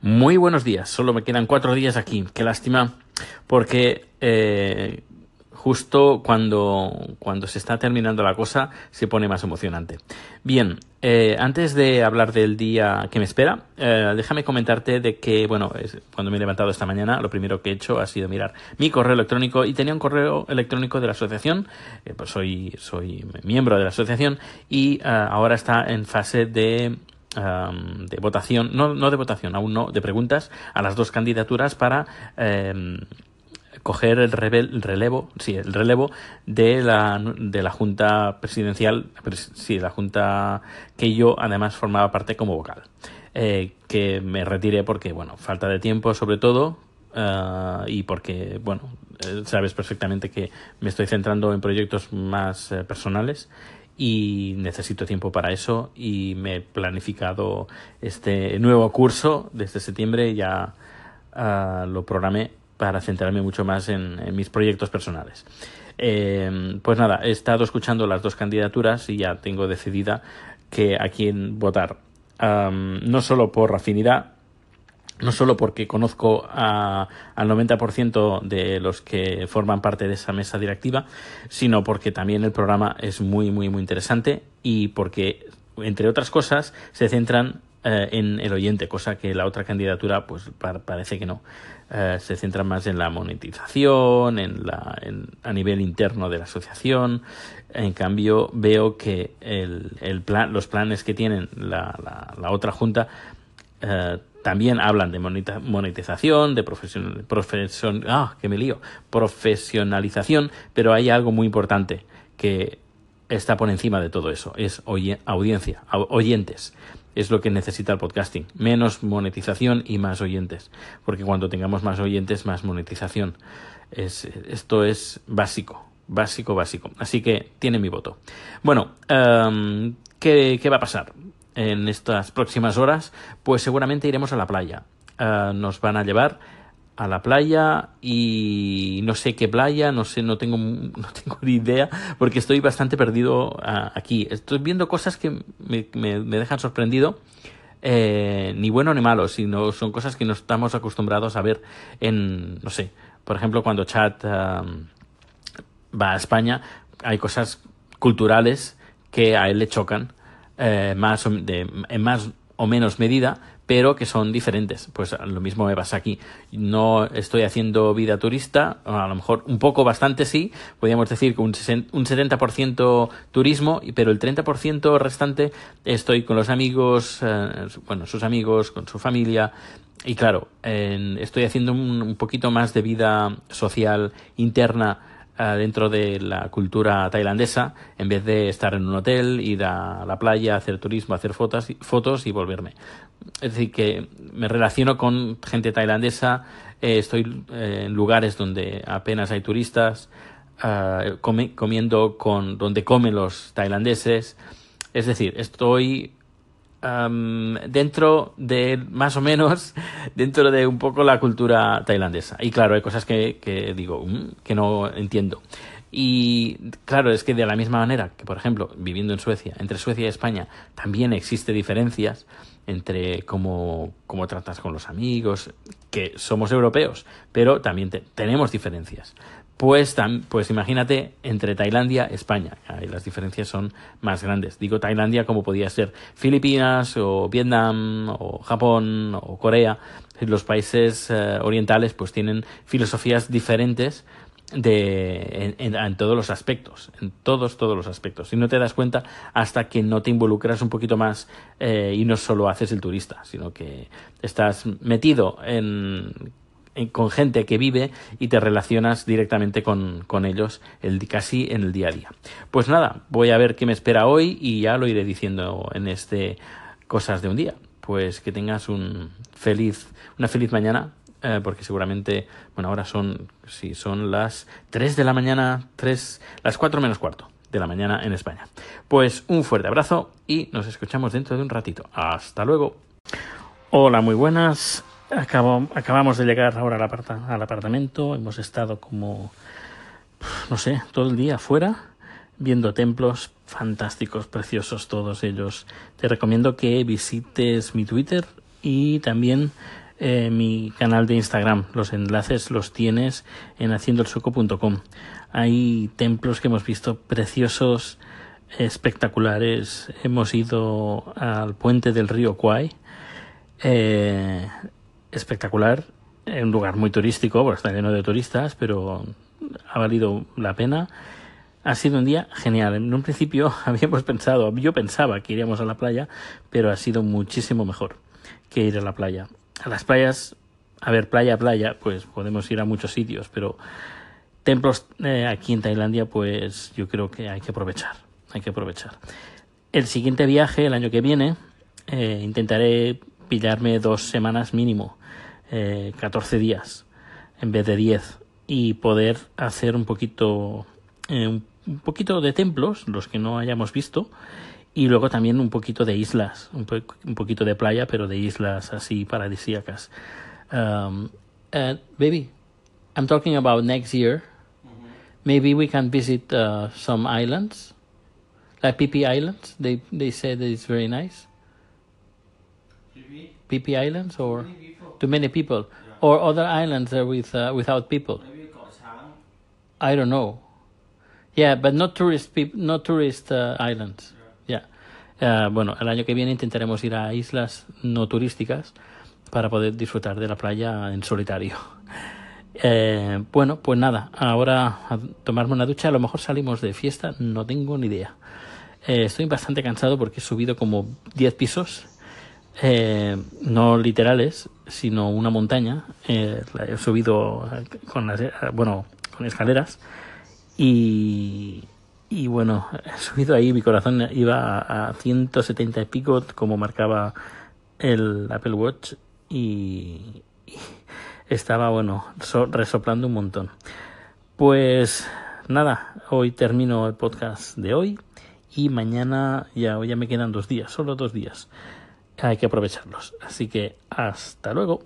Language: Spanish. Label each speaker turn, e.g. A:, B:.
A: Muy buenos días, solo me quedan cuatro días aquí. Qué lástima, porque eh, justo cuando, cuando se está terminando la cosa se pone más emocionante. Bien, eh, antes de hablar del día que me espera, eh, déjame comentarte de que, bueno, cuando me he levantado esta mañana, lo primero que he hecho ha sido mirar mi correo electrónico y tenía un correo electrónico de la asociación, pues soy, soy miembro de la asociación y ahora está en fase de de votación, no, no de votación, aún no, de preguntas a las dos candidaturas para em, coger el, relevo, sí, el relevo de la, de la Junta Presidencial, sí, la Junta que yo además formaba parte como vocal. Eh, que me retiré porque, bueno, falta de tiempo sobre todo, eh, y porque, bueno, eh, sabes perfectamente que me estoy centrando en proyectos más personales y necesito tiempo para eso y me he planificado este nuevo curso desde septiembre ya uh, lo programé para centrarme mucho más en, mis proyectos personales. Eh, pues nada, he estado escuchando las dos candidaturas y ya tengo decidida que a quién votar. No solo por afinidad, no solo porque conozco a, al 90% de los que forman parte de esa mesa directiva, sino porque también el programa es muy, muy, muy interesante y porque, entre otras cosas, se centran eh, en el oyente, cosa que la otra candidatura pues parece que no. Eh, se centra más en la monetización, en la, a nivel interno de la asociación. En cambio, veo que el, el plan, los planes que tienen la, la, la otra junta eh, también hablan de monetización, de profesion, ah, que me lío, profesionalización, pero hay algo muy importante que está por encima de todo eso, es audiencia, oyentes. Es lo que necesita el podcasting. Menos monetización y más oyentes. Porque cuando tengamos más oyentes, más monetización. Es, esto es básico, básico, básico. Así que tiene mi voto. Bueno, um, ¿qué, ¿qué va a pasar? En estas próximas horas, pues seguramente iremos a la playa. Ah, nos van a llevar a la playa y no sé qué playa, no sé, no tengo, no tengo ni idea porque estoy bastante perdido ah, aquí. Estoy viendo cosas que me, me, dejan sorprendido. Eh, ni bueno ni malo, sino son cosas que no estamos acostumbrados a ver en, no sé, por ejemplo, cuando Chat ah, va a España, hay cosas culturales que a él le chocan eh, más de, en más o menos medida, pero que son diferentes. Pues lo mismo me pasa aquí. No estoy haciendo vida turista, a lo mejor un poco, bastante sí, podríamos decir que un, un 70% turismo, pero el 30% restante estoy con los amigos, eh, bueno, sus amigos, con su familia. Y claro, estoy haciendo un, un poquito más de vida social interna dentro de la cultura tailandesa en vez de estar en un hotel, ir a la playa, hacer turismo, hacer fotos, y volverme. Es decir, que me relaciono con gente tailandesa, eh, estoy eh, en lugares donde apenas hay turistas, comiendo con donde comen los tailandeses. Es decir, estoy dentro de más o menos dentro de un poco la cultura tailandesa. Y claro hay cosas que, que digo mm, que no entiendo y claro es que de la misma manera que por ejemplo viviendo en Suecia entre Suecia y España también existe diferencias entre cómo, cómo tratas con los amigos que somos europeos pero también tenemos diferencias pues, pues imagínate entre Tailandia España. Ahí las diferencias son más grandes. Digo Tailandia como podía ser Filipinas o Vietnam o Japón o Corea. Los países eh, orientales pues tienen filosofías diferentes de, en, todos los aspectos, en todos, todos los aspectos. Y no te das cuenta hasta que no te involucras un poquito más eh, y no solo haces el turista, sino que estás metido en con gente que vive y te relacionas directamente con, con, ellos el, casi en el día a día. Pues nada, voy a ver qué me espera hoy y ya lo iré diciendo en este Cosas de un día. Pues que tengas un feliz, una feliz mañana, eh, porque seguramente, bueno, ahora son, son las 3 de la mañana, 3, las 4 menos cuarto de la mañana en España. Pues un fuerte abrazo y nos escuchamos dentro de un ratito. Hasta luego. Hola, muy buenas acabamos de llegar ahora al, al apartamento, hemos estado como, no sé, todo el día afuera viendo templos fantásticos, preciosos todos ellos. Te recomiendo que visites mi Twitter y también eh, mi canal de Instagram. Los enlaces los tienes en haciendoelsuco.com. Hay templos que hemos visto preciosos, espectaculares. Hemos ido al puente del río Kwai. Eh, espectacular. Un lugar muy turístico, porque está lleno de turistas, pero ha valido la pena. Ha sido un día genial. En un principio habíamos pensado, yo pensaba que iríamos a la playa, pero ha sido muchísimo mejor que ir a la playa. A las playas, a ver, playa a playa, pues podemos ir a muchos sitios, pero templos eh, aquí en Tailandia, pues yo creo que hay que aprovechar, hay que aprovechar. El siguiente viaje, el año que viene, eh, intentaré pillarme dos semanas mínimo, eh, 14 días en vez de 10 y poder hacer un poquito eh, un poquito de templos, los que no hayamos visto, y luego también un poquito de islas, un, po un poquito de playa, pero de islas así paradisíacas. Um, uh, baby, I'm talking about next year. Maybe we can visit uh, some islands, like PP Islands. They they say that it's very nice. PP Islands, or many to many people, yeah. or other islands are with uh, without people. I don't know. Yeah, but not tourist people, not tourist uh, islands. Yeah. Uh, bueno, el año que viene intentaremos ir a islas no turísticas para poder disfrutar de la playa en solitario. Eh, bueno, pues nada, ahora a tomarme una ducha, a lo mejor salimos de fiesta, no tengo ni idea. Eh, estoy bastante cansado porque he subido como 10 pisos, eh, no literales, sino una montaña. Eh, he subido con las, bueno, con escaleras y, y bueno, he subido ahí, mi corazón iba a, 170 y pico, como marcaba el Apple Watch, y, estaba, bueno, resoplando un montón. Pues nada, hoy termino el podcast de hoy y mañana ya, ya me quedan dos días, solo dos días. Hay que aprovecharlos. Así que hasta luego.